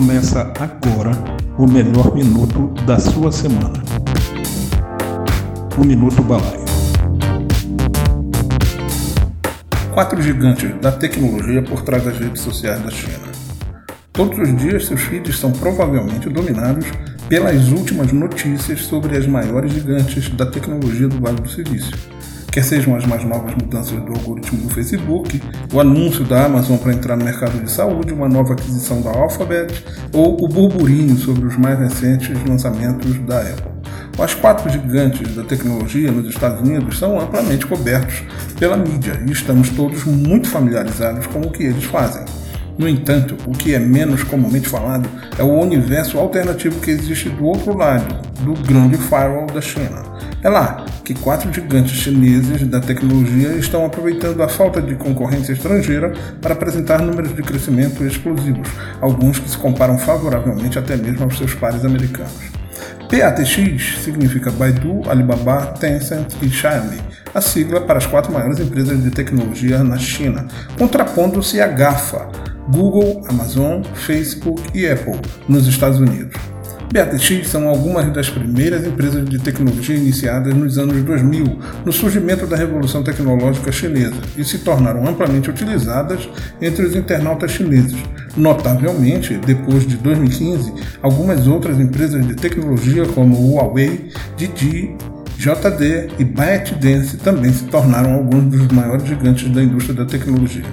Começa agora o melhor minuto da sua semana. O Minuto Balaio. Quatro gigantes da tecnologia por trás das redes sociais da China. Todos os dias seus feeds são provavelmente dominados pelas últimas notícias sobre as maiores gigantes da tecnologia do Vale do Silício quer sejam as mais novas mudanças do algoritmo do Facebook, o anúncio da Amazon para entrar no mercado de saúde, uma nova aquisição da Alphabet ou o burburinho sobre os mais recentes lançamentos da Apple. Os quatro gigantes da tecnologia nos Estados Unidos são amplamente cobertos pela mídia e estamos todos muito familiarizados com o que eles fazem. No entanto, o que é menos comumente falado é o universo alternativo que existe do outro lado do grande firewall da China. É lá que quatro gigantes chineses da tecnologia estão aproveitando a falta de concorrência estrangeira para apresentar números de crescimento explosivos, alguns que se comparam favoravelmente até mesmo aos seus pares americanos. PATX significa Baidu, Alibaba, Tencent e Xiaomi, a sigla para as quatro maiores empresas de tecnologia na China, contrapondo-se à GAFA, Google, Amazon, Facebook e Apple, nos Estados Unidos. BATX são algumas das primeiras empresas de tecnologia iniciadas nos anos 2000, no surgimento da revolução tecnológica chinesa, e se tornaram amplamente utilizadas entre os internautas chineses. Notavelmente, depois de 2015, algumas outras empresas de tecnologia como Huawei, Didi, JD e ByteDance também se tornaram alguns dos maiores gigantes da indústria da tecnologia.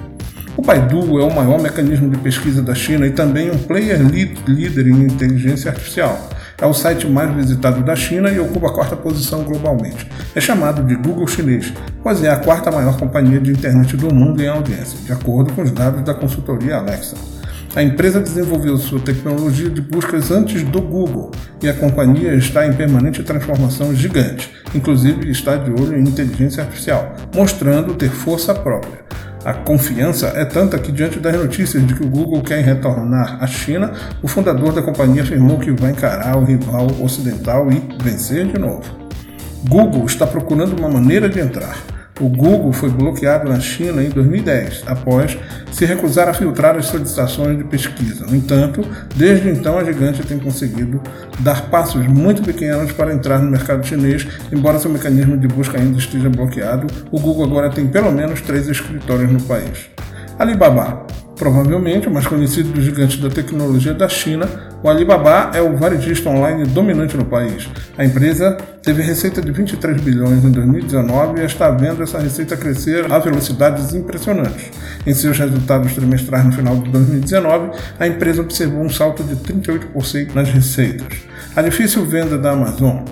O Baidu é o maior mecanismo de pesquisa da China e também um player líder em inteligência artificial. É o site mais visitado da China e ocupa a quarta posição globalmente. É chamado de Google chinês, pois é a quarta maior companhia de internet do mundo em audiência, de acordo com os dados da consultoria Alexa. A empresa desenvolveu sua tecnologia de buscas antes do Google e a companhia está em permanente transformação gigante, inclusive está de olho em inteligência artificial, mostrando ter força própria. A confiança é tanta que, diante das notícias de que o Google quer retornar à China, o fundador da companhia afirmou que vai encarar o rival ocidental e vencer de novo. Google está procurando uma maneira de entrar. O Google foi bloqueado na China em 2010, após se recusar a filtrar as solicitações de pesquisa. No entanto, desde então a gigante tem conseguido dar passos muito pequenos para entrar no mercado chinês, embora seu mecanismo de busca ainda esteja bloqueado. O Google agora tem pelo menos três escritórios no país. Alibaba Provavelmente o mais conhecido dos gigantes da tecnologia da China, o Alibaba é o varejista online dominante no país. A empresa teve receita de 23 bilhões em 2019 e está vendo essa receita crescer a velocidades impressionantes. Em seus resultados trimestrais no final de 2019, a empresa observou um salto de 38% nas receitas. A difícil venda da Amazon.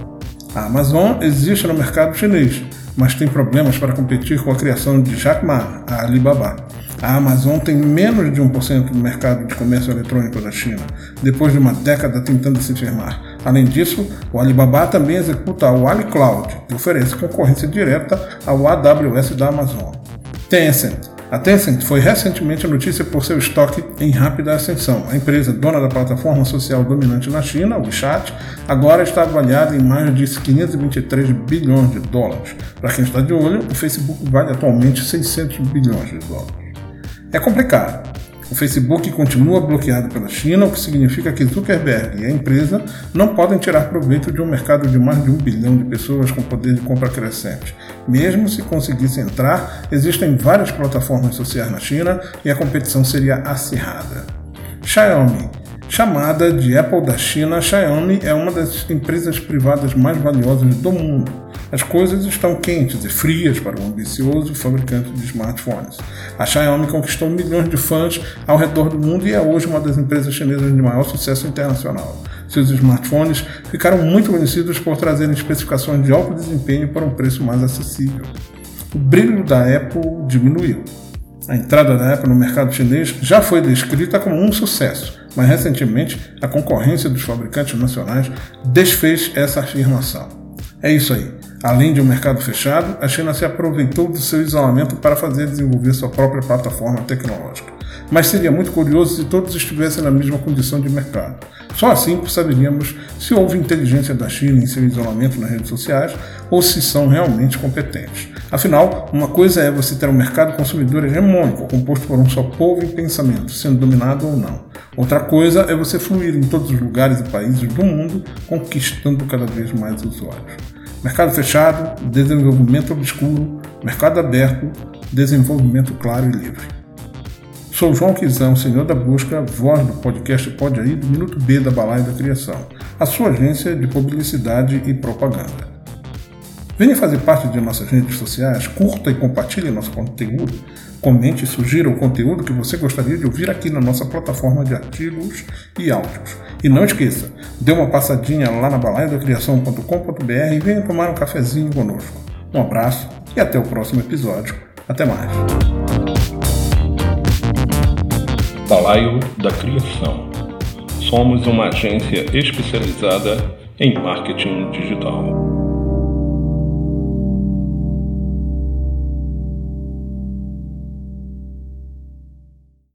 A Amazon existe no mercado chinês, mas tem problemas para competir com a criação de Jack Ma, a Alibaba. A Amazon tem menos de 1% do mercado de comércio eletrônico da China, depois de uma década tentando se firmar. Além disso, o Alibaba também executa o AliCloud, que oferece concorrência direta ao AWS da Amazon. Tencent a Tencent foi recentemente notícia por seu estoque em rápida ascensão. A empresa, dona da plataforma social dominante na China, o WeChat, agora está avaliada em mais de 523 bilhões de dólares. Para quem está de olho, o Facebook vale atualmente 600 bilhões de dólares. É complicado. O Facebook continua bloqueado pela China, o que significa que Zuckerberg e a empresa não podem tirar proveito de um mercado de mais de um bilhão de pessoas com poder de compra crescente. Mesmo se conseguisse entrar, existem várias plataformas sociais na China e a competição seria acirrada. Xiaomi Chamada de Apple da China, Xiaomi é uma das empresas privadas mais valiosas do mundo. As coisas estão quentes e frias para o ambicioso fabricante de smartphones. A Xiaomi conquistou milhões de fãs ao redor do mundo e é hoje uma das empresas chinesas de maior sucesso internacional. Seus smartphones ficaram muito conhecidos por trazerem especificações de alto desempenho para um preço mais acessível. O brilho da Apple diminuiu. A entrada da Apple no mercado chinês já foi descrita como um sucesso, mas recentemente a concorrência dos fabricantes nacionais desfez essa afirmação. É isso aí. Além de um mercado fechado, a China se aproveitou do seu isolamento para fazer desenvolver sua própria plataforma tecnológica. mas seria muito curioso se todos estivessem na mesma condição de mercado. Só assim saberíamos se houve inteligência da China em seu isolamento nas redes sociais ou se são realmente competentes. Afinal, uma coisa é você ter um mercado consumidor hegemônico, composto por um só povo e pensamento, sendo dominado ou não. Outra coisa é você fluir em todos os lugares e países do mundo, conquistando cada vez mais usuários. Mercado fechado, desenvolvimento obscuro, mercado aberto, desenvolvimento claro e livre. Sou João Quizão, senhor da busca, voz do podcast Pode Aí, do Minuto B da Balaia da Criação, a sua agência de publicidade e propaganda. Venha fazer parte de nossas redes sociais, curta e compartilhe nosso conteúdo, comente e sugira o conteúdo que você gostaria de ouvir aqui na nossa plataforma de artigos e áudios. E não esqueça, dê uma passadinha lá na balaiadacriação.com.br e venha tomar um cafezinho conosco. Um abraço e até o próximo episódio. Até mais. Balaio da Criação. Somos uma agência especializada em marketing digital.